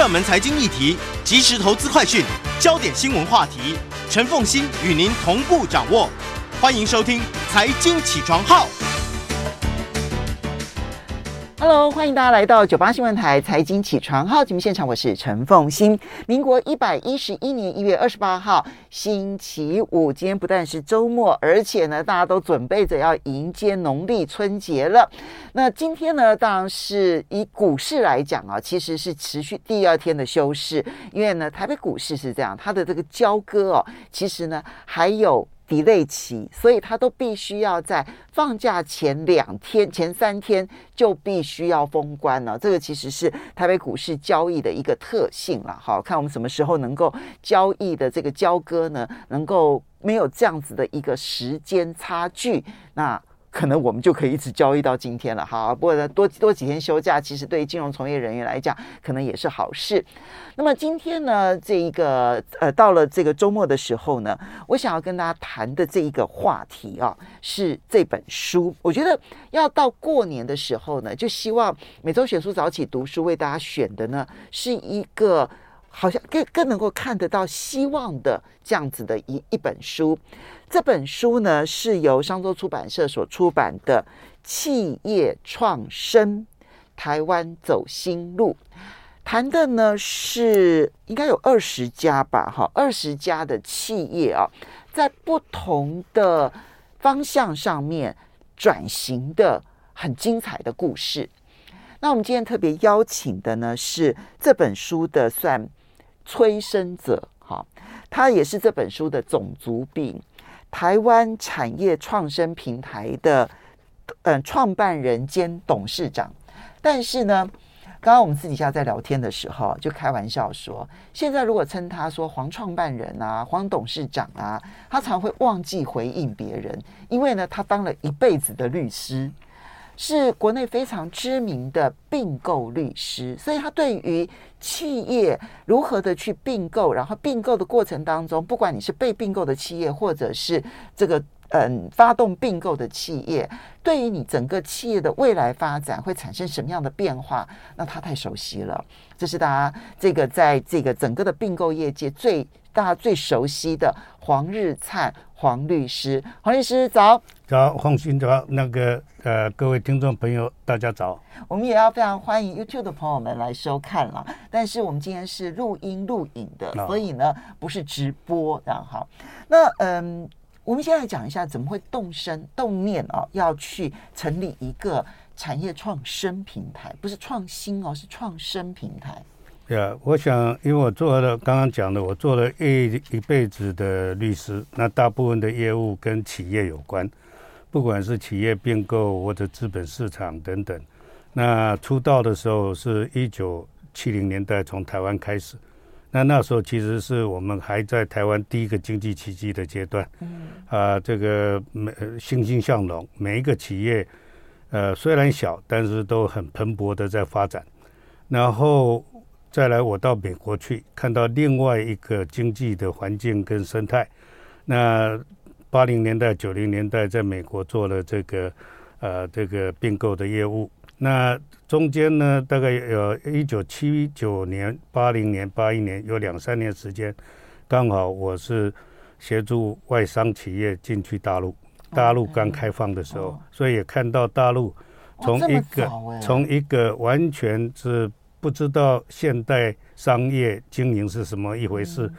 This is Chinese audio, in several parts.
热门财经议题、即时投资快讯、焦点新闻话题，陈凤欣与您同步掌握。欢迎收听《财经起床号》。Hello，欢迎大家来到九八新闻台财经起床号节目现场，我是陈凤馨。民国一百一十一年一月二十八号，星期五，今天不但是周末，而且呢，大家都准备着要迎接农历春节了。那今天呢，当然是以股市来讲啊，其实是持续第二天的休市，因为呢，台北股市是这样，它的这个交割哦，其实呢还有。Delay 期，所以他都必须要在放假前两天、前三天就必须要封关了。这个其实是台北股市交易的一个特性了。好，看我们什么时候能够交易的这个交割呢？能够没有这样子的一个时间差距，那。可能我们就可以一直交易到今天了，好，不过呢，多多几天休假，其实对于金融从业人员来讲，可能也是好事。那么今天呢，这一个呃，到了这个周末的时候呢，我想要跟大家谈的这一个话题啊，是这本书。我觉得要到过年的时候呢，就希望每周选书早起读书为大家选的呢，是一个。好像更更能够看得到希望的这样子的一一本书，这本书呢是由商周出版社所出版的《企业创生：台湾走新路》，谈的呢是应该有二十家吧，哈，二十家的企业啊，在不同的方向上面转型的很精彩的故事。那我们今天特别邀请的呢是这本书的算。催生者，哈，他也是这本书的总主笔，台湾产业创生平台的嗯创办人兼董事长。但是呢，刚刚我们私底下在聊天的时候，就开玩笑说，现在如果称他说黄创办人啊、黄董事长啊，他常会忘记回应别人，因为呢，他当了一辈子的律师。是国内非常知名的并购律师，所以他对于企业如何的去并购，然后并购的过程当中，不管你是被并购的企业，或者是这个嗯发动并购的企业，对于你整个企业的未来发展会产生什么样的变化，那他太熟悉了。这是大家这个在这个整个的并购业界最大家最熟悉的黄日灿黄律师，黄律师早。早，放心早，那个呃，各位听众朋友，大家早。我们也要非常欢迎 YouTube 的朋友们来收看了，但是我们今天是录音录影的，所以呢不是直播，然后好。那嗯，我们先来讲一下怎么会动身动念哦，要去成立一个产业创生平台，不是创新哦，是创生平台。对啊，我想，因为我做了刚刚讲的，我做了一一辈子的律师，那大部分的业务跟企业有关。不管是企业并购或者资本市场等等，那出道的时候是一九七零年代从台湾开始，那那时候其实是我们还在台湾第一个经济奇迹的阶段，嗯，啊，这个每欣欣向荣，每一个企业，呃，虽然小，但是都很蓬勃的在发展。然后再来，我到美国去，看到另外一个经济的环境跟生态，那。八零年代、九零年代，在美国做了这个，呃，这个并购的业务。那中间呢，大概有一九七九年、八零年、八一年，有两三年时间，刚好我是协助外商企业进去大陆。大陆刚开放的时候，所以也看到大陆从一个从一个完全是不知道现代商业经营是什么一回事。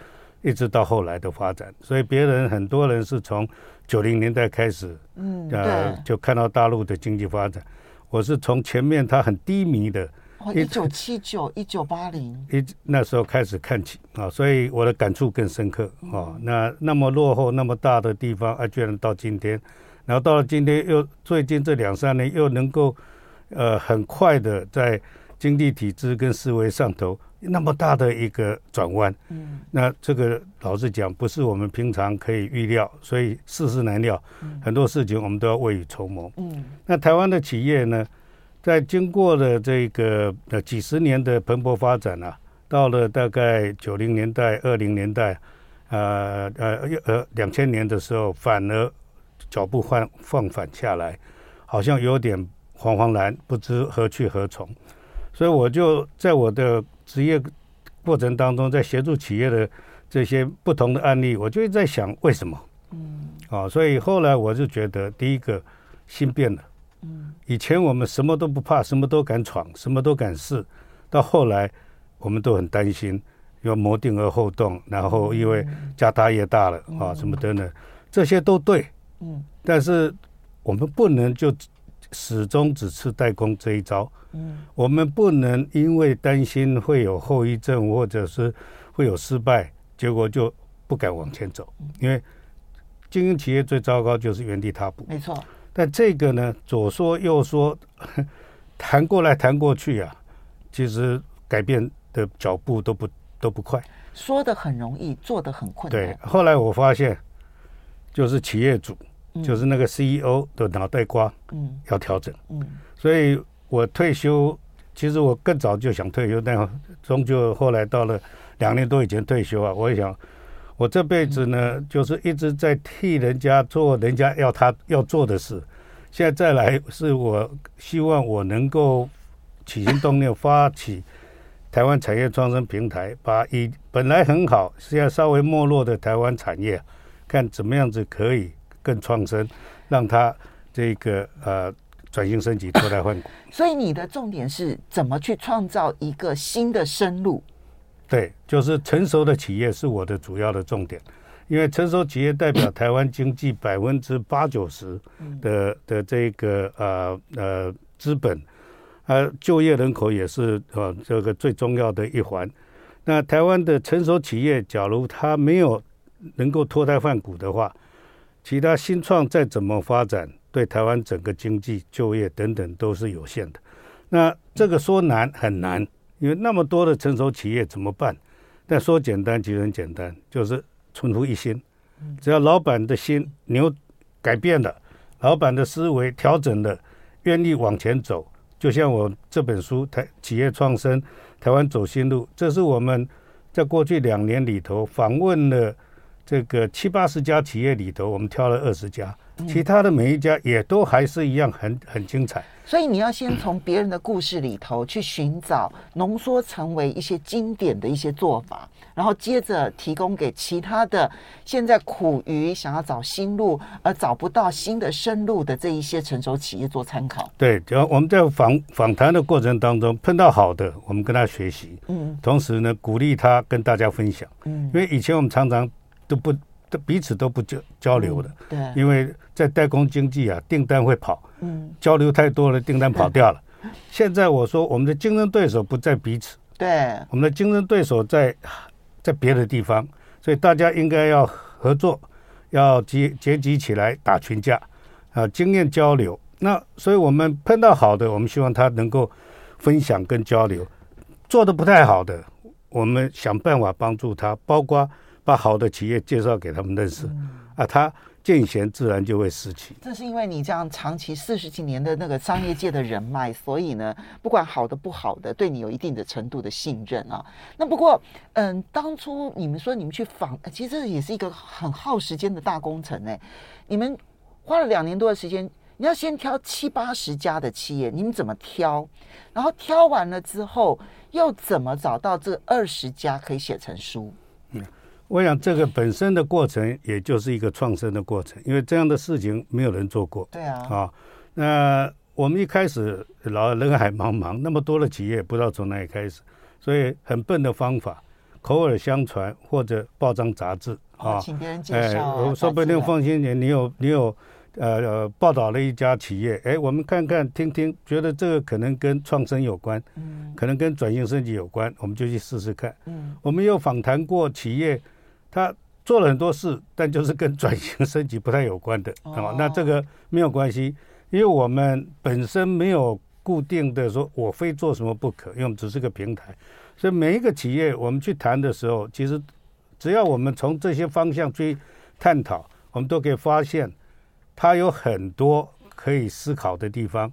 一直到后来的发展，所以别人很多人是从九零年代开始，嗯，呃，就看到大陆的经济发展。我是从前面它很低迷的，一九七九、一九八零，一那时候开始看起啊，所以我的感触更深刻啊。那那么落后那么大的地方啊，居然到今天，然后到了今天又最近这两三年又能够呃很快的在经济体制跟思维上头。那么大的一个转弯，嗯，那这个老实讲，不是我们平常可以预料，所以世事难料，很多事情我们都要未雨绸缪。嗯，那台湾的企业呢，在经过了这个呃几十年的蓬勃发展啊，到了大概九零年代、二零年代，呃呃呃两千年的时候，反而脚步放放反下来，好像有点惶惶然，不知何去何从。所以我就在我的职业过程当中，在协助企业的这些不同的案例，我就在想为什么？嗯，啊，所以后来我就觉得，第一个心变了。嗯，以前我们什么都不怕，什么都敢闯，什么都敢试，到后来我们都很担心，要谋定而后动，然后因为家大业大了啊，什么等等，这些都对。嗯，但是我们不能就始终只吃代工这一招。嗯，我们不能因为担心会有后遗症，或者是会有失败，结果就不敢往前走。因为经营企业最糟糕就是原地踏步。没错。但这个呢，左说右说，谈过来谈过去啊，其实改变的脚步都不都不快。说的很容易，做的很困难。对，后来我发现，就是企业主，嗯、就是那个 CEO 的脑袋瓜，嗯，要调整。嗯，所以我退休，其实我更早就想退休，但终究后来到了两年多以前退休啊，我也想。我这辈子呢，就是一直在替人家做人家要他要做的事。现在再来，是我希望我能够起心动念发起台湾产业创生平台，把以本来很好，现在稍微没落的台湾产业，看怎么样子可以更创生，让它这个呃转型升级、脱胎换骨。所以你的重点是怎么去创造一个新的生路？对，就是成熟的企业是我的主要的重点，因为成熟企业代表台湾经济百分之八九十的的这个呃呃资本，呃就业人口也是呃这个最重要的一环。那台湾的成熟企业，假如它没有能够脱胎换骨的话，其他新创再怎么发展，对台湾整个经济、就业等等都是有限的。那这个说难很难。因为那么多的成熟企业怎么办？但说简单其实很简单，就是出乎一心。只要老板的心扭改变了，老板的思维调整了，愿意往前走，就像我这本书《台企业创生，台湾走新路》，这是我们在过去两年里头访问了这个七八十家企业里头，我们挑了二十家。其他的每一家也都还是一样很很精彩，所以你要先从别人的故事里头去寻找，浓缩成为一些经典的一些做法，然后接着提供给其他的现在苦于想要找新路而找不到新的生路的这一些成熟企业做参考。对，只要我们在访访谈的过程当中碰到好的，我们跟他学习，嗯，同时呢鼓励他跟大家分享，嗯，因为以前我们常常都不。都彼此都不交交流的，对，因为在代工经济啊，订单会跑，嗯，交流太多了，订单跑掉了。现在我说，我们的竞争对手不在彼此，对，我们的竞争对手在在别的地方，所以大家应该要合作，要结结集起来打群架啊，经验交流。那所以我们碰到好的，我们希望他能够分享跟交流；做的不太好的，我们想办法帮助他，包括。把好的企业介绍给他们认识，嗯、啊，他见贤自然就会拾起。这是因为你这样长期四十几年的那个商业界的人脉，所以呢，不管好的不好的，对你有一定的程度的信任啊。那不过，嗯，当初你们说你们去访，其实这也是一个很耗时间的大工程哎。你们花了两年多的时间，你要先挑七八十家的企业，你们怎么挑？然后挑完了之后，又怎么找到这二十家可以写成书？嗯。我想这个本身的过程，也就是一个创生的过程，因为这样的事情没有人做过。对啊。啊，那我们一开始老人海茫茫，那么多的企业，不知道从哪里开始，所以很笨的方法，口耳相传或者报章杂志啊，请别人介绍。哎，我说不定放心点，你有你有呃呃报道了一家企业，哎，我们看看听听，觉得这个可能跟创生有关，嗯，可能跟转型升级有关，我们就去试试看。嗯，我们有访谈过企业。他做了很多事，但就是跟转型升级不太有关的啊。那这个没有关系，因为我们本身没有固定的说我非做什么不可，因为我们只是个平台。所以每一个企业我们去谈的时候，其实只要我们从这些方向去探讨，我们都可以发现他有很多可以思考的地方。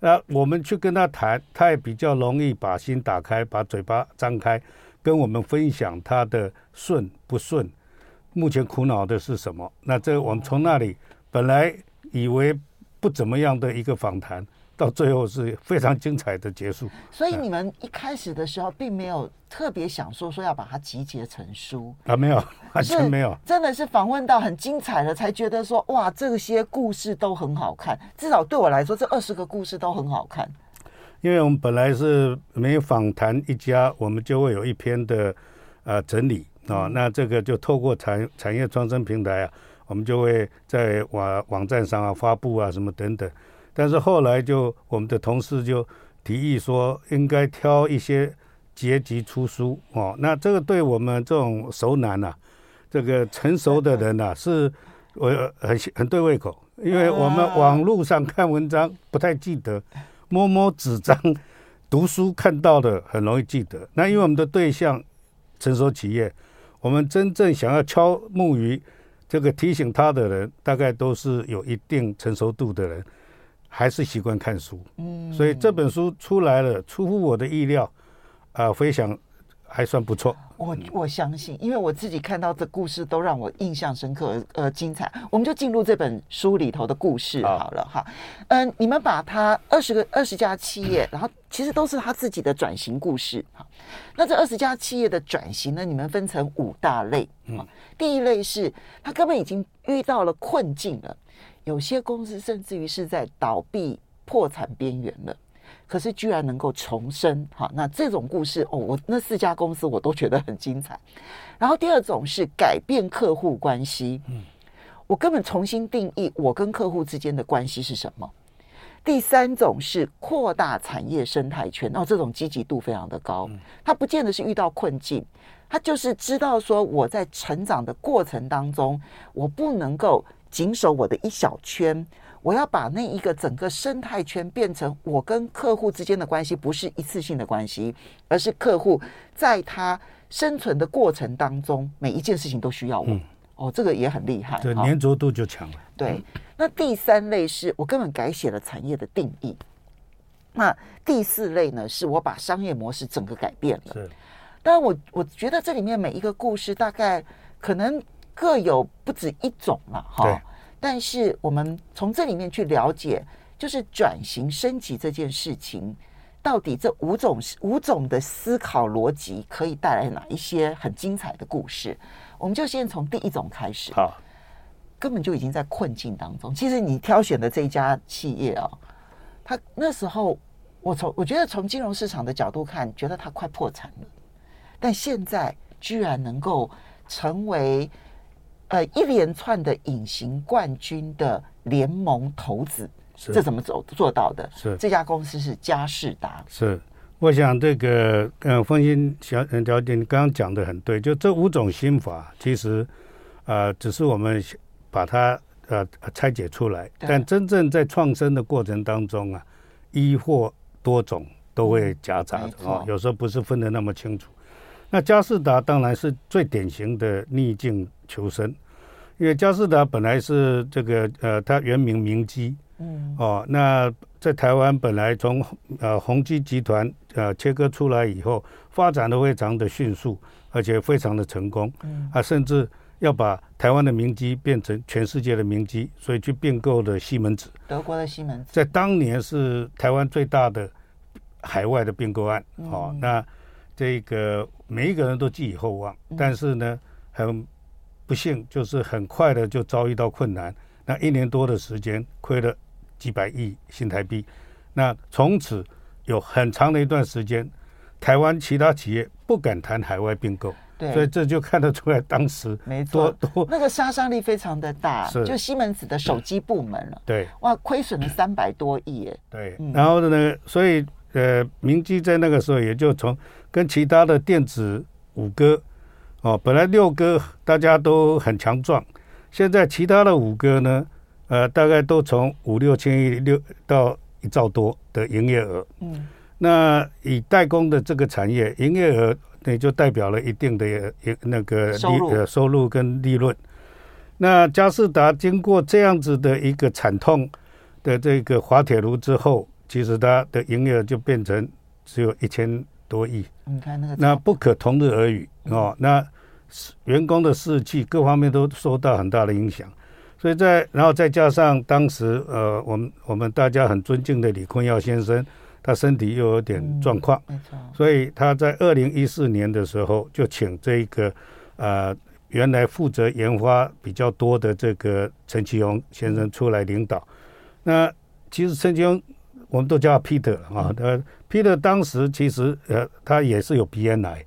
那我们去跟他谈，他也比较容易把心打开，把嘴巴张开。跟我们分享他的顺不顺，目前苦恼的是什么？那这我们从那里本来以为不怎么样的一个访谈，到最后是非常精彩的结束。所以你们一开始的时候并没有特别想说说要把它集结成书啊，没有，完全没有，真的是访问到很精彩了才觉得说哇，这些故事都很好看。至少对我来说，这二十个故事都很好看。因为我们本来是每访谈一家，我们就会有一篇的呃整理啊、哦，那这个就透过产产业创生平台啊，我们就会在网网站上啊发布啊什么等等。但是后来就我们的同事就提议说，应该挑一些结集出书哦。那这个对我们这种熟男呐、啊，这个成熟的人呐、啊，是我很很对胃口，因为我们网络上看文章不太记得。摸摸纸张，读书看到的很容易记得。那因为我们的对象成熟企业，我们真正想要敲木鱼，这个提醒他的人，大概都是有一定成熟度的人，还是习惯看书。嗯，所以这本书出来了，出乎我的意料，啊，非常。还算不错，我我相信，因为我自己看到的故事都让我印象深刻，呃，精彩。我们就进入这本书里头的故事好了哈。嗯，你们把他二十个二十家企业，然后其实都是他自己的转型故事哈。那这二十家企业的转型呢，你们分成五大类。嗯，第一类是他根本已经遇到了困境了，有些公司甚至于是在倒闭破产边缘了。可是居然能够重生，哈，那这种故事哦，我那四家公司我都觉得很精彩。然后第二种是改变客户关系，嗯，我根本重新定义我跟客户之间的关系是什么。第三种是扩大产业生态圈，哦，这种积极度非常的高。他不见得是遇到困境，他就是知道说我在成长的过程当中，我不能够谨守我的一小圈。我要把那一个整个生态圈变成我跟客户之间的关系，不是一次性的关系，而是客户在他生存的过程当中，每一件事情都需要我。嗯、哦，这个也很厉害，对，粘着度就强了。对，那第三类是我根本改写了产业的定义。那第四类呢，是我把商业模式整个改变了。是，当然我我觉得这里面每一个故事大概可能各有不止一种了，哈。但是我们从这里面去了解，就是转型升级这件事情，到底这五种五种的思考逻辑可以带来哪一些很精彩的故事？我们就先从第一种开始。好，根本就已经在困境当中。其实你挑选的这一家企业啊，他那时候我从我觉得从金融市场的角度看，觉得他快破产了，但现在居然能够成为。呃，一连串的隐形冠军的联盟投资，是这怎么走做到的？是这家公司是佳士达。是，我想这个呃，凤馨小小姐你刚刚讲的很对，就这五种心法，其实啊、呃，只是我们把它呃拆解出来，但真正在创生的过程当中啊，一或多种都会夹杂的啊、哦，有时候不是分的那么清楚。那佳士达当然是最典型的逆境求生，因为佳士达本来是这个呃，它原名明基，嗯，哦，那在台湾本来从呃宏基集团呃切割出来以后，发展的非常的迅速，而且非常的成功，嗯，啊，甚至要把台湾的明基变成全世界的明基，所以去并购了西门子，德国的西门子，在当年是台湾最大的海外的并购案，哦，那。这个每一个人都寄予厚望，但是呢，很不幸，就是很快的就遭遇到困难。那一年多的时间，亏了几百亿新台币。那从此有很长的一段时间，台湾其他企业不敢谈海外并购。对，所以这就看得出来，当时没错，那个杀伤力非常的大。是，就西门子的手机部门了。对，哇，亏损了 三百多亿耶。对，然后呢，所以呃，明基在那个时候也就从。跟其他的电子五哥，哦，本来六哥大家都很强壮，现在其他的五哥呢，呃，大概都从五六千亿六到一兆多的营业额。嗯，那以代工的这个产业，营业额那就代表了一定的那个利呃收入跟利润。那佳士达经过这样子的一个惨痛的这个滑铁卢之后，其实它的营业额就变成只有一千多亿，你看那个，那不可同日而语哦。那员工的士气各方面都受到很大的影响，所以在然后再加上当时呃，我们我们大家很尊敬的李坤耀先生，他身体又有点状况，嗯、没错，所以他在二零一四年的时候就请这个呃原来负责研发比较多的这个陈其荣先生出来领导。那其实陈其鏞我们都叫他 Peter 啊，他 Peter 当时其实呃他也是有鼻咽癌，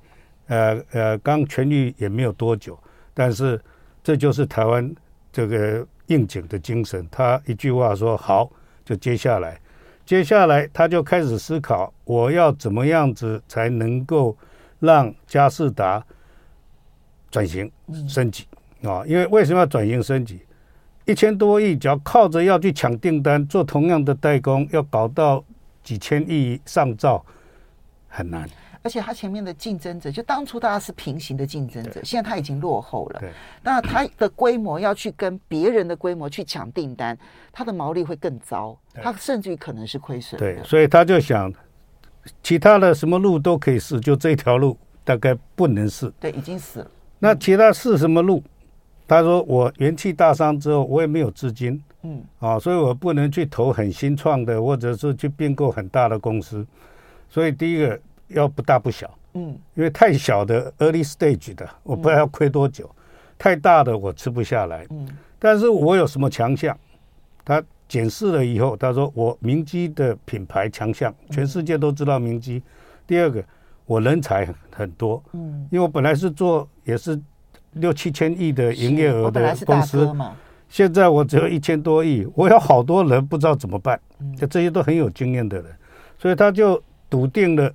呃呃刚痊愈也没有多久，但是这就是台湾。这个应景的精神，他一句话说好，就接下来，接下来他就开始思考，我要怎么样子才能够让佳士达转型升级啊？因为为什么要转型升级？一千多亿，只要靠着要去抢订单，做同样的代工，要搞到几千亿上兆，很难。而且他前面的竞争者，就当初大家是平行的竞争者，现在他已经落后了。那他的规模要去跟别人的规模去抢订单，他的毛利会更糟，他甚至于可能是亏损。对，所以他就想，其他的什么路都可以试，就这条路大概不能试。对，已经死了。那其他试什么路？他说：“我元气大伤之后，我也没有资金，嗯，啊，所以我不能去投很新创的，或者是去并购很大的公司。所以第一个。”要不大不小，嗯，因为太小的 early stage 的，我不知道要亏多久；太大的我吃不下来，嗯，但是我有什么强项？他检视了以后，他说我明基的品牌强项，全世界都知道明基。第二个，我人才很多，嗯，因为我本来是做也是六七千亿的营业额的公司，现在我只有一千多亿，我有好多人不知道怎么办，就这些都很有经验的人，所以他就笃定了。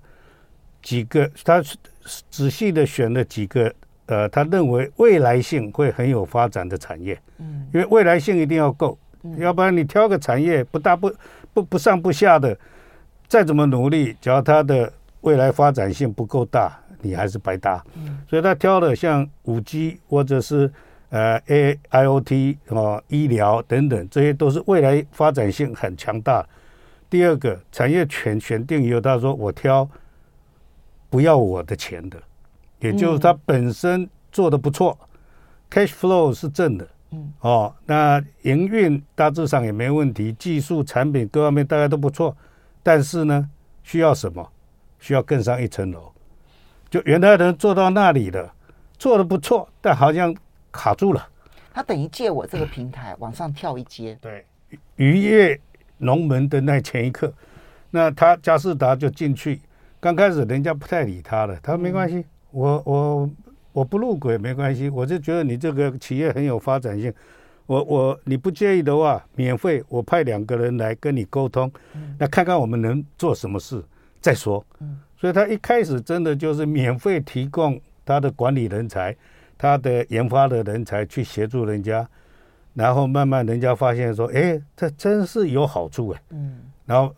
几个，他仔细的选了几个，呃，他认为未来性会很有发展的产业，嗯，因为未来性一定要够，要不然你挑个产业不大不不不上不下的，再怎么努力，只要它的未来发展性不够大，你还是白搭。所以他挑了像五 G 或者是呃 A I O T 哦，医疗等等，这些都是未来发展性很强大。第二个产业选选定以后，他说我挑。不要我的钱的，也就是他本身做的不错，嗯，cash flow 是正的，嗯，哦，那营运大致上也没问题，技术产品各方面大概都不错，但是呢，需要什么？需要更上一层楼。就原来的人做到那里了，做的不错，但好像卡住了。他等于借我这个平台往上跳一阶。对，鱼跃龙门的那前一刻，那他佳士达就进去。刚开始人家不太理他了，他说没关系，我我我不入轨没关系，我就觉得你这个企业很有发展性，我我你不介意的话，免费我派两个人来跟你沟通，那看看我们能做什么事再说。所以他一开始真的就是免费提供他的管理人才，他的研发的人才去协助人家，然后慢慢人家发现说，哎，这真是有好处哎，嗯，然后。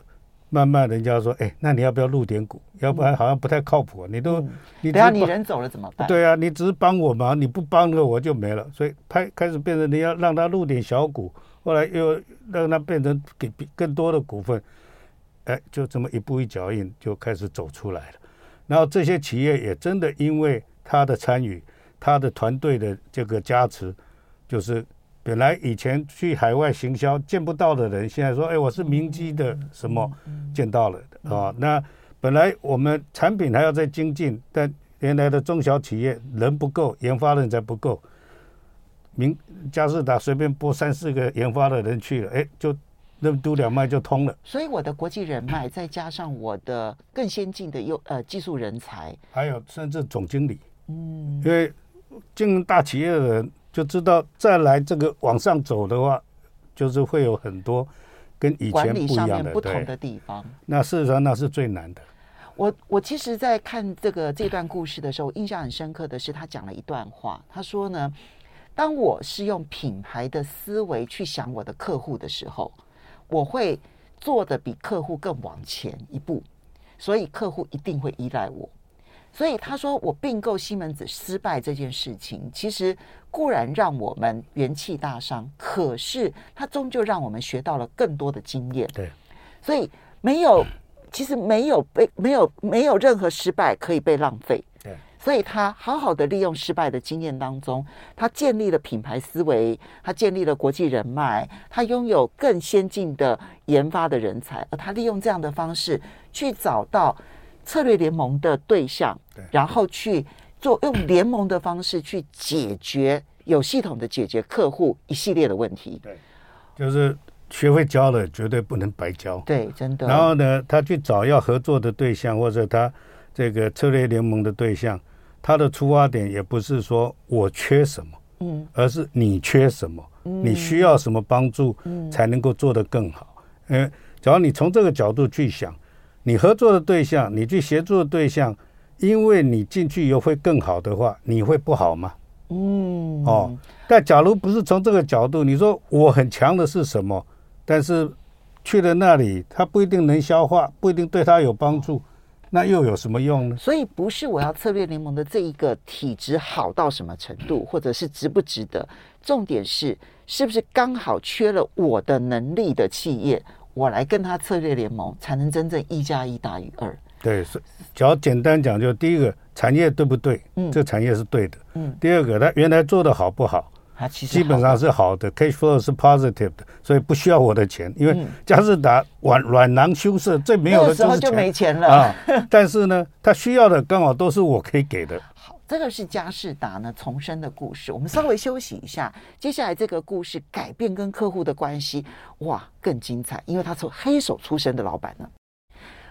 慢慢，人家说：“哎，那你要不要入点股？要不然好像不太靠谱。你都，你等下你人走了怎么办？对啊，你只是帮我忙，你不帮了我就没了。所以，开开始变成你要让他入点小股，后来又让他变成给更多的股份。哎，就这么一步一脚印就开始走出来了。然后这些企业也真的因为他的参与，他的团队的这个加持，就是。”本来以前去海外行销见不到的人，现在说：“哎，我是明基的什么，见到了啊。”那本来我们产品还要再精进，但原来的中小企业人不够，研发人才不够。明佳士达随便拨三四个研发的人去了，哎，就任督两脉就通了。所以我的国际人脉，再加上我的更先进的优呃技术人才，还有甚至总经理，嗯，因为经营大企业的人。就知道再来这个往上走的话，就是会有很多跟以前不一样的、不同的地方。那事实上那是最难的。我我其实，在看这个这段故事的时候，印象很深刻的是他讲了一段话。他说呢，当我是用品牌的思维去想我的客户的时候，我会做的比客户更往前一步，所以客户一定会依赖我。所以他说，我并购西门子失败这件事情，其实固然让我们元气大伤，可是它终究让我们学到了更多的经验。对，所以没有，其实没有被没有没有任何失败可以被浪费。对，所以他好好的利用失败的经验当中，他建立了品牌思维，他建立了国际人脉，他拥有更先进的研发的人才，而他利用这样的方式去找到策略联盟的对象，对，然后去做用联盟的方式去解决有系统的解决客户一系列的问题，对，就是。学会教了，绝对不能白教。对，真的。然后呢，他去找要合作的对象，或者他这个策略联盟的对象，他的出发点也不是说我缺什么，嗯，而是你缺什么，嗯，你需要什么帮助，嗯，才能够做得更好。嗯，只要你从这个角度去想，你合作的对象，你去协助的对象，因为你进去以后会更好的话，你会不好吗？嗯，哦，但假如不是从这个角度，你说我很强的是什么？但是去了那里，他不一定能消化，不一定对他有帮助，那又有什么用呢？所以不是我要策略联盟的这一个体质好到什么程度，或者是值不值得，重点是是不是刚好缺了我的能力的企业，我来跟他策略联盟，才能真正一加一大于二。对，所以，只要简单讲，就第一个产业对不对？嗯，这产业是对的。嗯，第二个，他原来做的好不好？它其实基本上是好的，cash flow 是 positive 的，所以不需要我的钱，因为佳士达软软囊羞涩，最没有的就是钱，就没钱了啊。但是呢，他需要的刚好都是我可以给的。好，这个是佳士达呢重生的故事。我们稍微休息一下，接下来这个故事改变跟客户的关系，哇，更精彩，因为他从黑手出身的老板呢。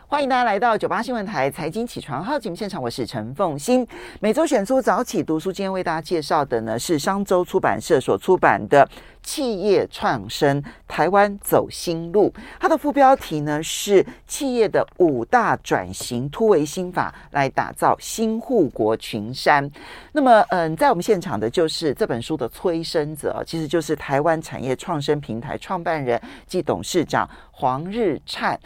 欢迎大家来到九八新闻台财经起床号节目现场，我是陈凤欣。每周选出早起读书，今天为大家介绍的呢是商周出版社所出版的《企业创生：台湾走新路》，它的副标题呢是“企业的五大转型突围心法，来打造新护国群山”。那么，嗯，在我们现场的就是这本书的催生者，其实就是台湾产业创生平台创办人暨董事长黄日灿。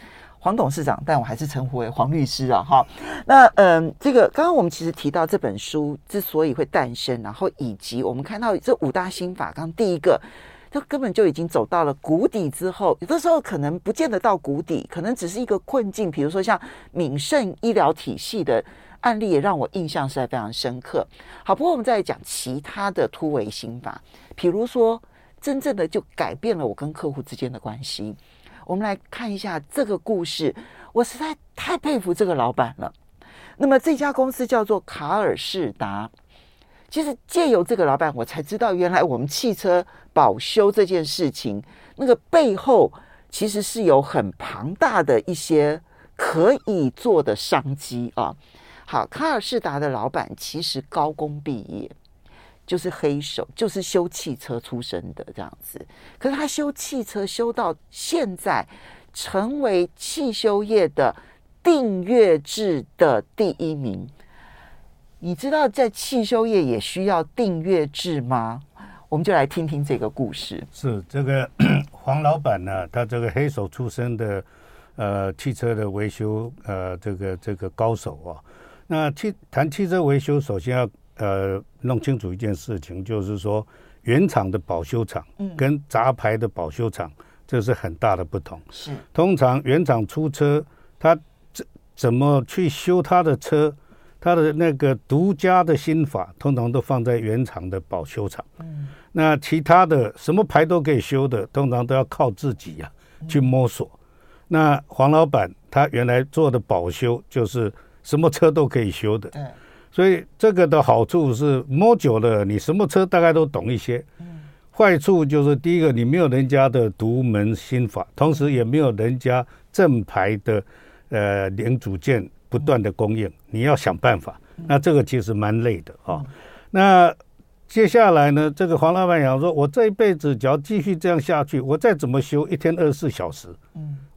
黄董事长，但我还是称呼为黄律师啊，哈。那嗯，这个刚刚我们其实提到这本书之所以会诞生，然后以及我们看到这五大心法，刚第一个，它根本就已经走到了谷底之后，有的时候可能不见得到谷底，可能只是一个困境。比如说像敏盛医疗体系的案例，也让我印象实在非常深刻。好，不过我们再讲其他的突围心法，比如说真正的就改变了我跟客户之间的关系。我们来看一下这个故事，我实在太佩服这个老板了。那么这家公司叫做卡尔士达。其实借由这个老板，我才知道原来我们汽车保修这件事情，那个背后其实是有很庞大的一些可以做的商机啊。好，卡尔士达的老板其实高工毕业。就是黑手，就是修汽车出身的这样子。可是他修汽车修到现在，成为汽修业的订阅制的第一名。你知道在汽修业也需要订阅制吗？我们就来听听这个故事。是这个 黄老板呢，他这个黑手出身的，呃，汽车的维修，呃，这个这个高手啊。那汽谈汽车维修，首先要。呃，弄清楚一件事情，就是说原厂的保修厂跟杂牌的保修厂，这是很大的不同。是，通常原厂出车，他怎怎么去修他的车，他的那个独家的心法，通常都放在原厂的保修厂。嗯，那其他的什么牌都可以修的，通常都要靠自己呀、啊、去摸索。那黄老板他原来做的保修，就是什么车都可以修的。对。所以这个的好处是摸久了，你什么车大概都懂一些。坏处就是第一个，你没有人家的独门心法，同时也没有人家正牌的呃零组件不断的供应，你要想办法。那这个其实蛮累的啊。那接下来呢，这个黄老板讲说，我这一辈子只要继续这样下去，我再怎么修，一天二十四小时，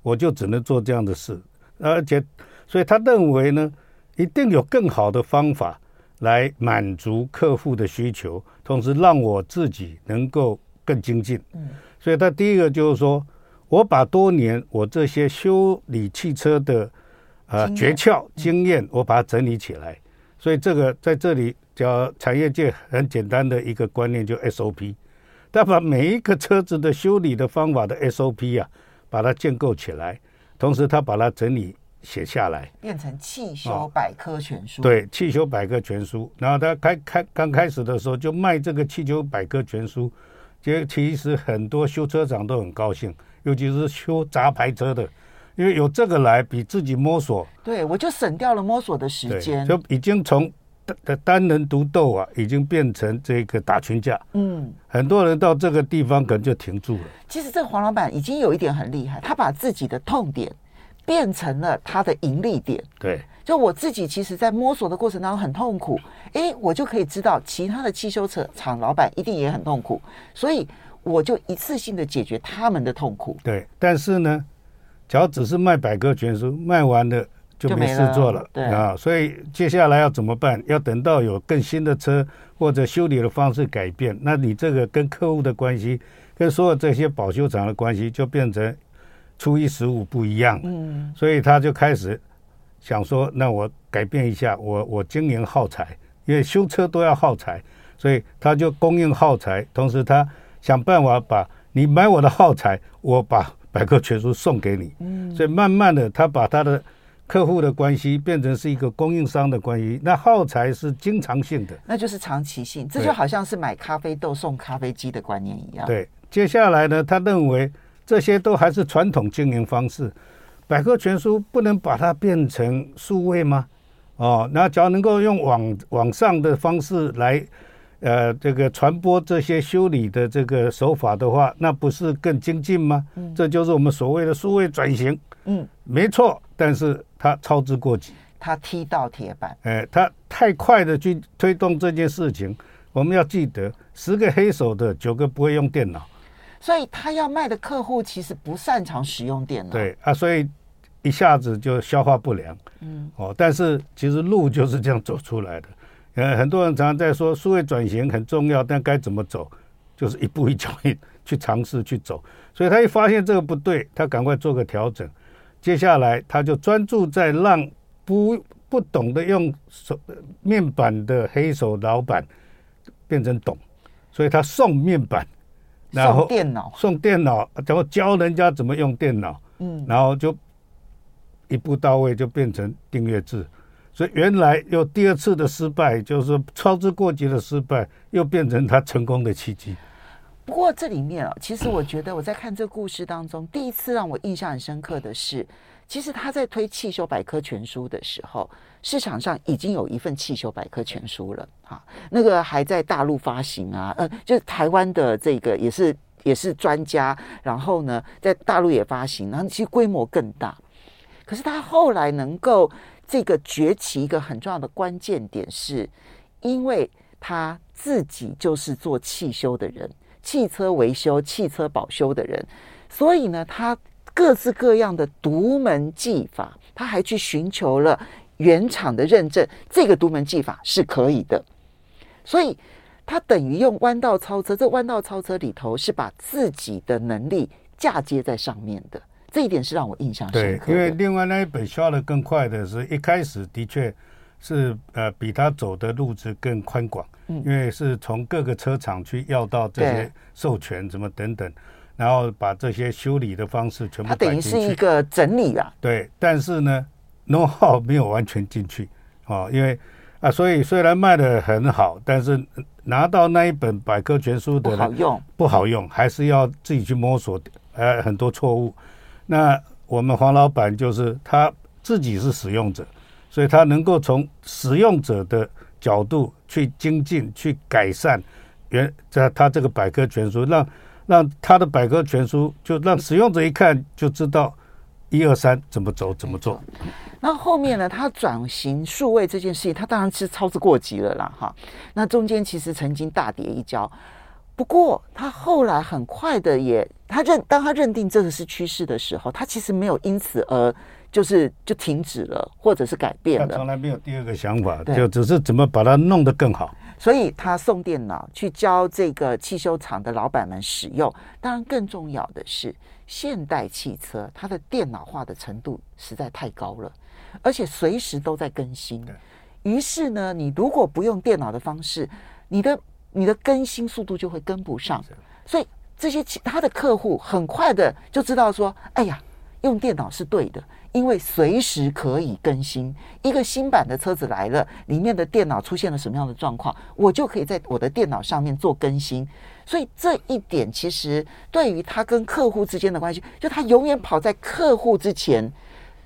我就只能做这样的事。而且，所以他认为呢。一定有更好的方法来满足客户的需求，同时让我自己能够更精进。嗯，所以他第一个就是说，我把多年我这些修理汽车的呃诀窍经验，我把它整理起来。所以这个在这里叫产业界很简单的一个观念，就 SOP。他把每一个车子的修理的方法的 SOP 啊，把它建构起来，同时他把它整理。写下来，变成汽修百科全书。对，汽修百科全书。然后他开开刚开始的时候就卖这个汽修百科全书，其其实很多修车厂都很高兴，尤其是修杂牌车的，因为有这个来比自己摸索。对，我就省掉了摸索的时间，就已经从。单单人独斗啊，已经变成这个打群架。嗯，很多人到这个地方可能就停住了。其实这个黄老板已经有一点很厉害，他把自己的痛点变成了他的盈利点。对，就我自己其实，在摸索的过程当中很痛苦，哎，我就可以知道其他的汽修车厂老板一定也很痛苦，所以我就一次性的解决他们的痛苦。对，但是呢，只要只是卖百科全书，卖完了。就没事做了，了对啊，所以接下来要怎么办？要等到有更新的车或者修理的方式改变，那你这个跟客户的关系，跟所有这些保修厂的关系就变成初一十五不一样。嗯，所以他就开始想说，那我改变一下，我我经营耗材，因为修车都要耗材，所以他就供应耗材，同时他想办法把你买我的耗材，我把百科全书送给你。嗯，所以慢慢的他把他的。客户的关系变成是一个供应商的关系，那耗材是经常性的，那就是长期性，这就好像是买咖啡豆送咖啡机的观念一样。对，接下来呢，他认为这些都还是传统经营方式，百科全书不能把它变成数位吗？哦，那只要能够用网网上的方式来，呃，这个传播这些修理的这个手法的话，那不是更精进吗？嗯，这就是我们所谓的数位转型。嗯，没错，但是。他操之过急，他踢到铁板。哎，他太快的去推动这件事情。我们要记得，十个黑手的九个不会用电脑，所以他要卖的客户其实不擅长使用电脑。对啊，所以一下子就消化不良。嗯，哦，但是其实路就是这样走出来的。呃，很多人常常在说数位转型很重要，但该怎么走，就是一步一脚印去尝试去走。所以他一发现这个不对，他赶快做个调整。接下来，他就专注在让不不懂得用手面板的黑手老板变成懂，所以他送面板，然后送电脑，送电脑，然后教人家怎么用电脑，嗯，然后就一步到位，就变成订阅制。所以原来又第二次的失败，就是操之过急的失败，又变成他成功的契机。不过这里面啊，其实我觉得我在看这个故事当中，第一次让我印象很深刻的是，其实他在推汽修百科全书的时候，市场上已经有一份汽修百科全书了啊，那个还在大陆发行啊，呃，就是台湾的这个也是也是专家，然后呢，在大陆也发行，然后其实规模更大。可是他后来能够这个崛起一个很重要的关键点，是因为他自己就是做汽修的人。汽车维修、汽车保修的人，所以呢，他各式各样的独门技法，他还去寻求了原厂的认证，这个独门技法是可以的。所以，他等于用弯道超车，这弯道超车里头是把自己的能力嫁接在上面的，这一点是让我印象深刻。对，因为另外那一本刷的更快的是一开始的确是呃比他走的路子更宽广。因为是从各个车厂去要到这些授权，什么等等，然后把这些修理的方式全部。它等于是一个整理啊。对，但是呢，know-how 没有完全进去啊，因为啊，所以虽然卖的很好，但是拿到那一本百科全书的不好用，不好用，还是要自己去摸索，呃，很多错误。那我们黄老板就是他自己是使用者，所以他能够从使用者的。角度去精进、去改善原在他这个百科全书，让让他的百科全书就让使用者一看就知道一二三怎么走、怎么做。那后面呢？他转型数位这件事情，他当然是操之过急了啦，哈。那中间其实曾经大跌一跤，不过他后来很快的也，他认当他认定这个是趋势的时候，他其实没有因此而。就是就停止了，或者是改变了。他从来没有第二个想法，就只是怎么把它弄得更好。所以他送电脑去教这个汽修厂的老板们使用。当然，更重要的是，现代汽车它的电脑化的程度实在太高了，而且随时都在更新。于是呢，你如果不用电脑的方式，你的你的更新速度就会跟不上。所以这些其他的客户很快的就知道说：“哎呀，用电脑是对的。”因为随时可以更新。一个新版的车子来了，里面的电脑出现了什么样的状况，我就可以在我的电脑上面做更新。所以这一点其实对于他跟客户之间的关系，就他永远跑在客户之前。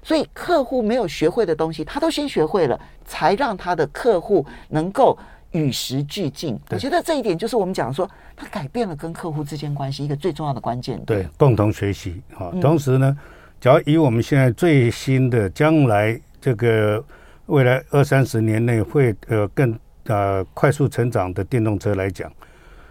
所以客户没有学会的东西，他都先学会了，才让他的客户能够与时俱进。我觉得这一点就是我们讲说，他改变了跟客户之间关系一个最重要的关键。对，共同学习啊。同时呢，假如以我们现在最新的，将来这个未来二三十年内会呃更呃快速成长的电动车来讲，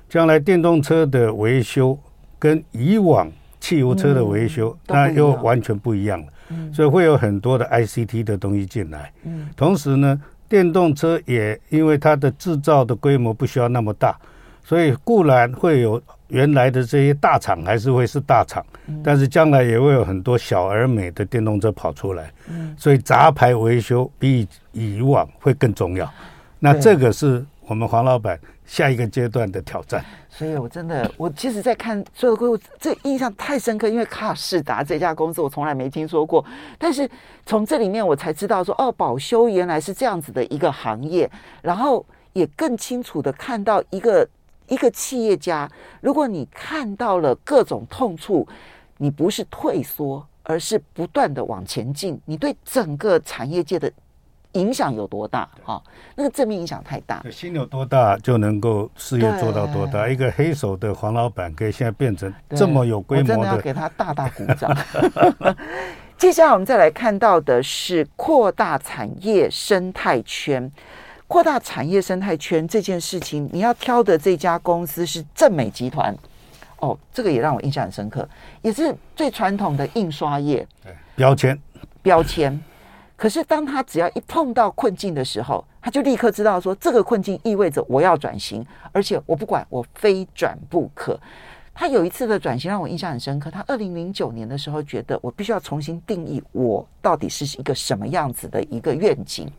将来电动车的维修跟以往汽油车的维修，那又完全不一样了。所以会有很多的 ICT 的东西进来，嗯，同时呢，电动车也因为它的制造的规模不需要那么大，所以固然会有原来的这些大厂还是会是大厂，但是将来也会有很多小而美的电动车跑出来，嗯，所以杂牌维修比以往会更重要，那这个是我们黄老板下一个阶段的挑战。所以，我真的，我其实，在看所有的规这印象太深刻，因为卡士达这家公司我从来没听说过，但是从这里面我才知道说，哦，保修原来是这样子的一个行业，然后也更清楚的看到一个一个企业家，如果你看到了各种痛处，你不是退缩，而是不断的往前进，你对整个产业界的。影响有多大啊？那个正面影响太大。心有多大，就能够事业做到多大。一个黑手的黄老板，可以现在变成这么有规模的，真的要给他大大鼓掌。接下来我们再来看到的是扩大产业生态圈。扩大产业生态圈这件事情，你要挑的这家公司是正美集团。哦，这个也让我印象很深刻，也是最传统的印刷业。对，标签，标签。可是，当他只要一碰到困境的时候，他就立刻知道说，这个困境意味着我要转型，而且我不管，我非转不可。他有一次的转型让我印象很深刻。他二零零九年的时候，觉得我必须要重新定义我到底是一个什么样子的一个愿景。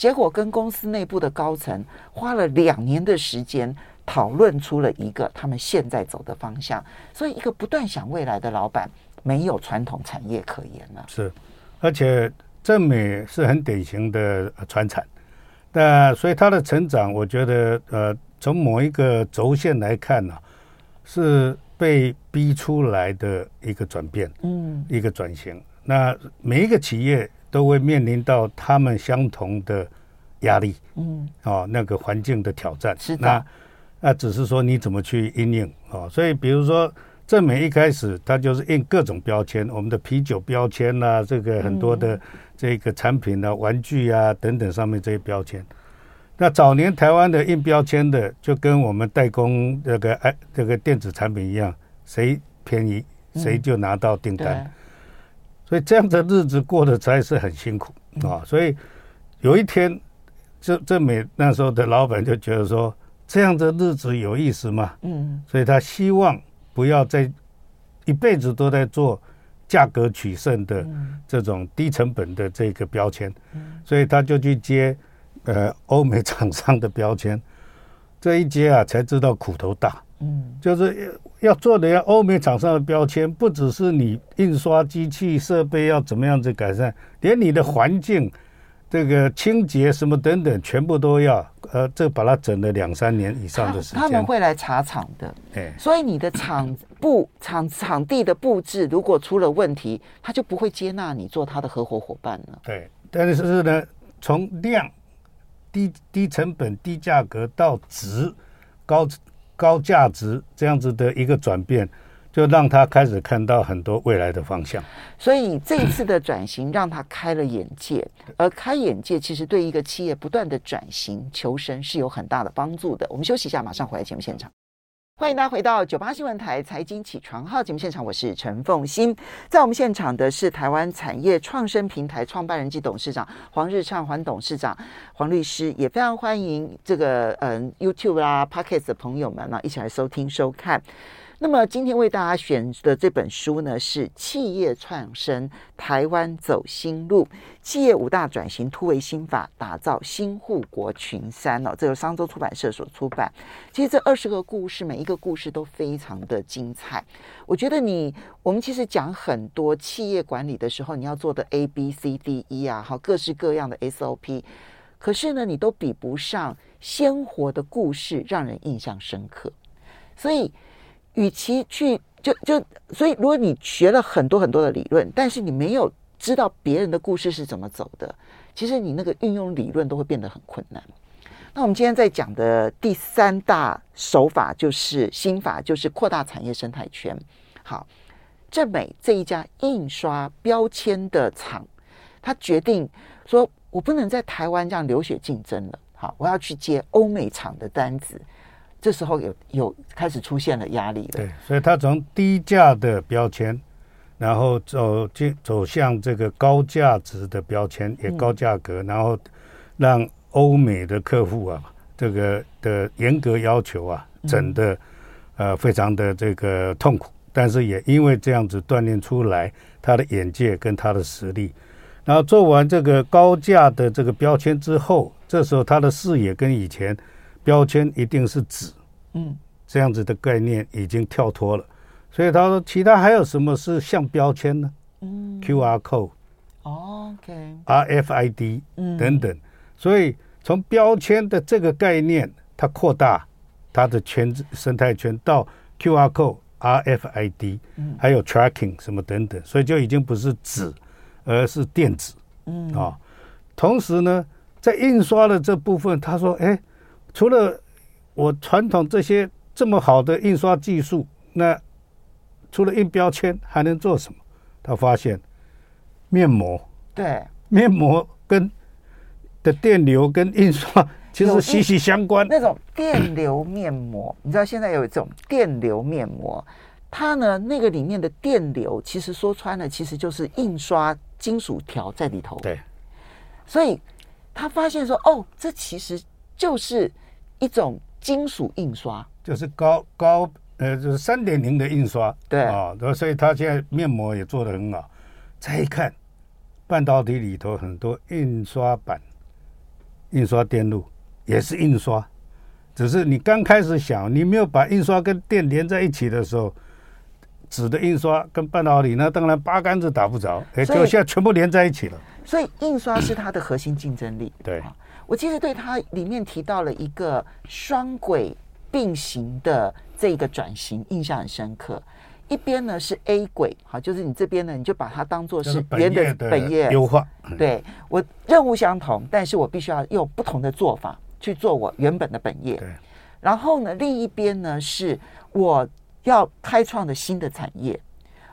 结果跟公司内部的高层花了两年的时间讨论出了一个他们现在走的方向。所以，一个不断想未来的老板，没有传统产业可言了。是，而且。正美是很典型的传产，那所以它的成长，我觉得呃，从某一个轴线来看呢、啊，是被逼出来的一个转变，嗯，一个转型。那每一个企业都会面临到他们相同的压力，嗯，哦，那个环境的挑战，是的。那那只是说你怎么去应用哦，所以比如说。正美一开始，它就是印各种标签，我们的啤酒标签呐、啊，这个很多的这个产品啊、玩具啊等等上面这些标签。那早年台湾的印标签的，就跟我们代工这个哎这个电子产品一样，谁便宜谁就拿到订单。所以这样的日子过得才是很辛苦啊。所以有一天，这这美那时候的老板就觉得说，这样的日子有意思吗？嗯，所以他希望。不要再一辈子都在做价格取胜的这种低成本的这个标签，所以他就去接呃欧美厂商的标签，这一接啊才知道苦头大，嗯，就是要做的要欧美厂商的标签，不只是你印刷机器设备要怎么样子改善，连你的环境。这个清洁什么等等，全部都要，呃，这把它整了两三年以上的时间。他们会来查厂的，哎，所以你的厂布场场地的布置如果出了问题，他就不会接纳你做他的合伙伙伴了。对，但是呢，从量低低成本低价格到值高高价值这样子的一个转变。就让他开始看到很多未来的方向，所以这一次的转型让他开了眼界，而开眼界其实对一个企业不断的转型求生是有很大的帮助的。我们休息一下，马上回来节目现场。欢迎大家回到九八新闻台财经起床号节目现场，我是陈凤欣，在我们现场的是台湾产业创生平台创办人及董事长黄日畅黄董事长黄律师，也非常欢迎这个嗯 YouTube 啦 Podcast 的朋友们呢一起来收听收看。那么今天为大家选的这本书呢，是《企业创生：台湾走新路》，企业五大转型突围心法，打造新护国群山哦。这个商周出版社所出版。其实这二十个故事，每一个故事都非常的精彩。我觉得你，我们其实讲很多企业管理的时候，你要做的 A B C D E 啊，好，各式各样的 SOP。可是呢，你都比不上鲜活的故事，让人印象深刻。所以，与其去就就，所以如果你学了很多很多的理论，但是你没有知道别人的故事是怎么走的，其实你那个运用理论都会变得很困难。那我们今天在讲的第三大手法就是心法，就是扩大产业生态圈。好，正美这一家印刷标签的厂，他决定说。我不能在台湾这样流血竞争了，好，我要去接欧美厂的单子。这时候有有开始出现了压力了。对，所以他从低价的标签，然后走进走向这个高价值的标签，也高价格，嗯、然后让欧美的客户啊，这个的严格要求啊，整的呃非常的这个痛苦，但是也因为这样子锻炼出来他的眼界跟他的实力。然后做完这个高价的这个标签之后，这时候他的视野跟以前标签一定是纸，嗯，这样子的概念已经跳脱了。所以他说，其他还有什么是像标签呢？嗯，QR code，OK，RFID，嗯，等等。所以从标签的这个概念，它扩大它的圈子生态圈到 QR code，RFID，嗯，还有 tracking 什么等等，所以就已经不是纸。而是电子，嗯。啊，同时呢，在印刷的这部分，他说：“哎，除了我传统这些这么好的印刷技术，那除了印标签还能做什么？”他发现面膜，对，面膜跟的电流跟印刷其实息息相关。那种电流面膜，你知道现在有一种电流面膜，它呢那个里面的电流，其实说穿了，其实就是印刷。金属条在里头，对，所以他发现说：“哦，这其实就是一种金属印刷，就是高高呃，就是三点零的印刷，对啊，所以他现在面膜也做得很好。再一看，半导体里头很多印刷板、印刷电路也是印刷，只是你刚开始想，你没有把印刷跟电连在一起的时候。”纸的印刷跟半导体，那当然八竿子打不着，哎，就现在全部连在一起了。所以印刷是它的核心竞争力。对，我其实对它里面提到了一个双轨并行的这个转型印象很深刻。一边呢是 A 轨，好，就是你这边呢，你就把它当做是原的本业优化。对，我任务相同，但是我必须要用不同的做法去做我原本的本业。对，然后呢，另一边呢是我。要开创的新的产业，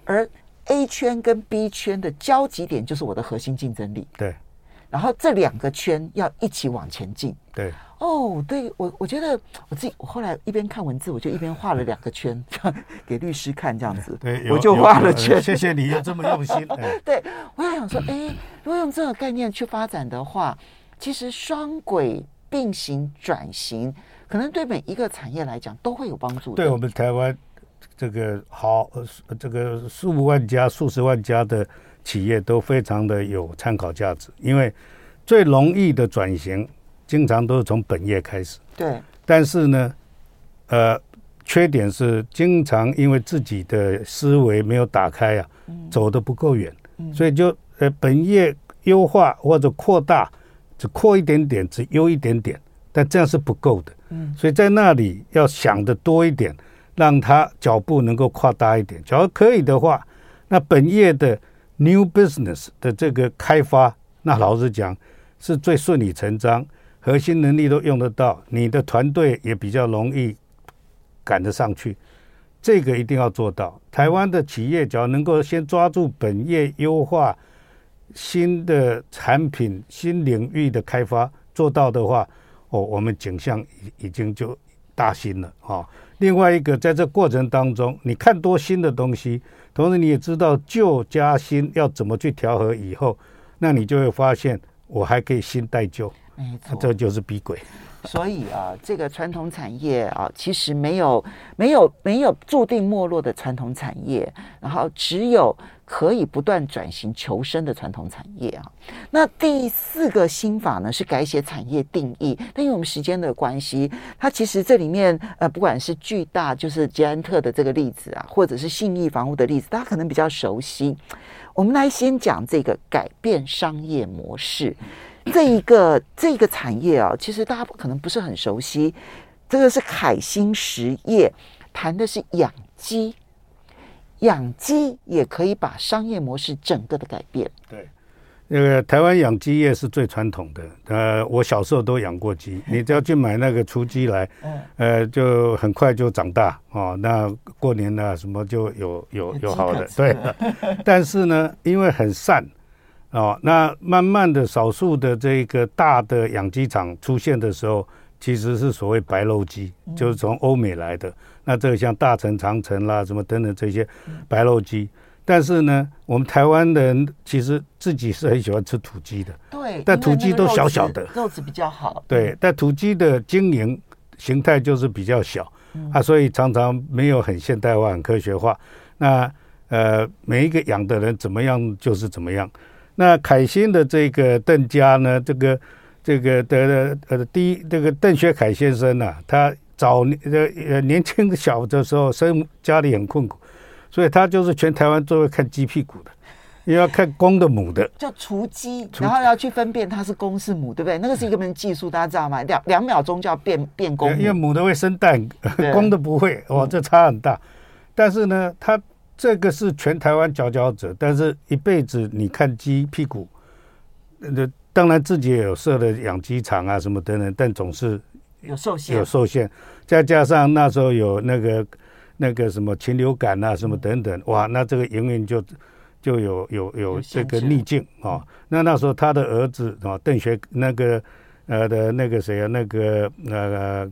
而 A 圈跟 B 圈的交集点就是我的核心竞争力。对，然后这两个圈要一起往前进。对，哦，对我我觉得我自己，我后来一边看文字，我就一边画了两个圈，给律师看，这样子。对，我就画了圈。谢谢你又这么用心。对，我在想说，哎，如果用这个概念去发展的话，其实双轨并行转型，可能对每一个产业来讲都会有帮助。对我们台湾。这个好，这个数万家、数十万家的企业都非常的有参考价值，因为最容易的转型，经常都是从本业开始。对。但是呢，呃，缺点是经常因为自己的思维没有打开啊，走的不够远，所以就呃本业优化或者扩大，只扩一点点，只优一点点，但这样是不够的。嗯。所以在那里要想的多一点。让他脚步能够跨大一点，假如可以的话，那本业的 new business 的这个开发，那老实讲是最顺理成章，核心能力都用得到，你的团队也比较容易赶得上去，这个一定要做到。台湾的企业只要能够先抓住本业优化新的产品、新领域的开发做到的话，哦，我们景象已已经就大新了啊。哦另外一个，在这过程当中，你看多新的东西，同时你也知道旧加新要怎么去调和以后，那你就会发现，我还可以新带旧，没错，这就是逼鬼。所以啊，这个传统产业啊，其实没有没有没有注定没落的传统产业，然后只有可以不断转型求生的传统产业啊。那第四个心法呢，是改写产业定义。但因为我们时间的关系，它其实这里面呃，不管是巨大就是捷安特的这个例子啊，或者是信义房屋的例子，大家可能比较熟悉。我们来先讲这个改变商业模式。这一个这个产业啊，其实大家可能不是很熟悉。这个是凯兴实业，谈的是养鸡，养鸡也可以把商业模式整个的改变。对，那个台湾养鸡业是最传统的。呃，我小时候都养过鸡，你只要去买那个雏鸡来，呃，就很快就长大哦。那过年呢，什么就有有有好的，对。但是呢，因为很散。哦，那慢慢的，少数的这个大的养鸡场出现的时候，其实是所谓白肉鸡，就是从欧美来的。那这个像大城、长城啦，什么等等这些白肉鸡。但是呢，我们台湾人其实自己是很喜欢吃土鸡的。对，但土鸡都小小的，肉质比较好。对，但土鸡的经营形态就是比较小啊，所以常常没有很现代化、很科学化。那呃，每一个养的人怎么样就是怎么样。那凯欣的这个邓家呢，这个这个的呃第一这个邓学凯先生呢、啊，他早年呃年轻小的时候生家里很困苦，所以他就是全台湾最会看鸡屁股的，也要看公的母的，叫雏鸡，然后要去分辨它是公是母，对不对？那个是一个门技术，大家知道吗？两两秒钟就要变变公，因为母的会生蛋，公的不会，哇，这差很大。但是呢，他。这个是全台湾佼佼者，但是一辈子你看鸡屁股，那当然自己也有设的养鸡场啊什么等等，但总是有受限，有受限。再加上那时候有那个那个什么禽流感啊什么等等，哇，那这个营运就就有有有这个逆境啊。那那时候他的儿子啊，邓学那个呃的那个谁啊，那个那个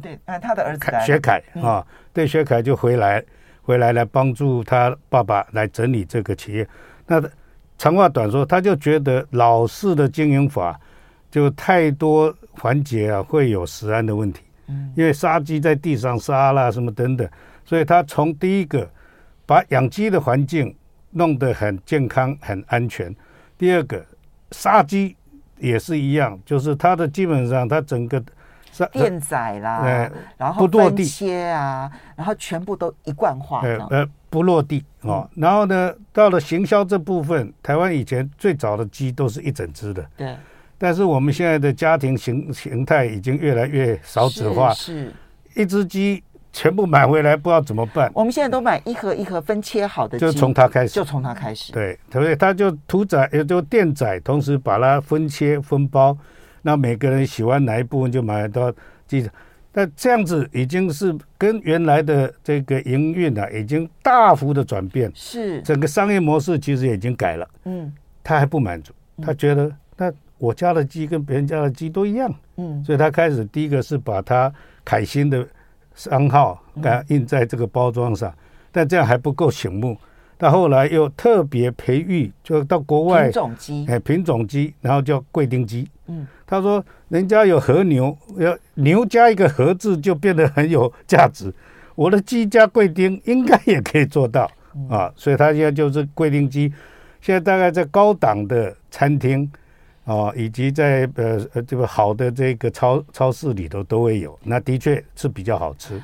对，他的儿子学凯啊，邓学凯就回来。回来来帮助他爸爸来整理这个企业，那长话短说，他就觉得老式的经营法就太多环节啊，会有食安的问题。嗯，因为杀鸡在地上杀啦，什么等等，所以他从第一个把养鸡的环境弄得很健康、很安全。第二个杀鸡也是一样，就是他的基本上他整个。电宰啦，呃、然后分切啊，然后全部都一贯化。呃呃，不落地哦。然后呢，到了行销这部分，台湾以前最早的鸡都是一整只的。对。但是我们现在的家庭形形态已经越来越少子化。是。是一只鸡全部买回来，不知道怎么办。我们现在都买一盒一盒分切好的鸡，就从它开始。就从它开始。对，所以他就屠宰，也就电宰，同时把它分切分包。那每个人喜欢哪一部分就买到记着，那这样子已经是跟原来的这个营运啊，已经大幅的转变。是整个商业模式其实也已经改了。嗯，他还不满足，他觉得那我家的鸡跟别人家的鸡都一样。嗯，所以他开始第一个是把他凯欣的商号啊印在这个包装上，但这样还不够醒目。到后来又特别培育，就到国外品种鸡，哎，品种鸡，然后叫贵丁鸡。嗯，他说人家有和牛，要牛加一个和字就变得很有价值。我的鸡加贵丁应该也可以做到啊，所以他现在就是贵丁鸡。现在大概在高档的餐厅啊，以及在呃呃这个好的这个超超市里头都会有，那的确是比较好吃。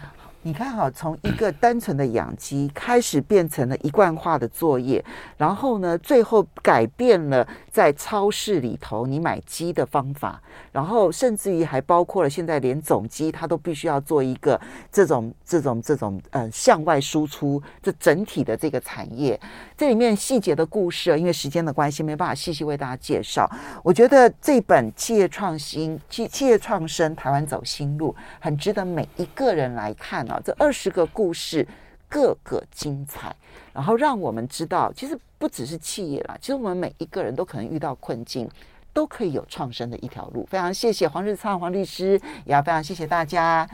你看哈，从一个单纯的养鸡开始变成了一贯化的作业，然后呢，最后改变了在超市里头你买鸡的方法，然后甚至于还包括了现在连种鸡它都必须要做一个这种这种这种呃向外输出这整体的这个产业，这里面细节的故事啊，因为时间的关系没办法细细为大家介绍。我觉得这本《企业创新企企业创生台湾走新路》很值得每一个人来看啊。这二十个故事，个个精彩，然后让我们知道，其实不只是企业啦，其实我们每一个人都可能遇到困境，都可以有创生的一条路。非常谢谢黄日苍黄律师，也要非常谢谢大家，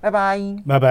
拜拜，拜拜。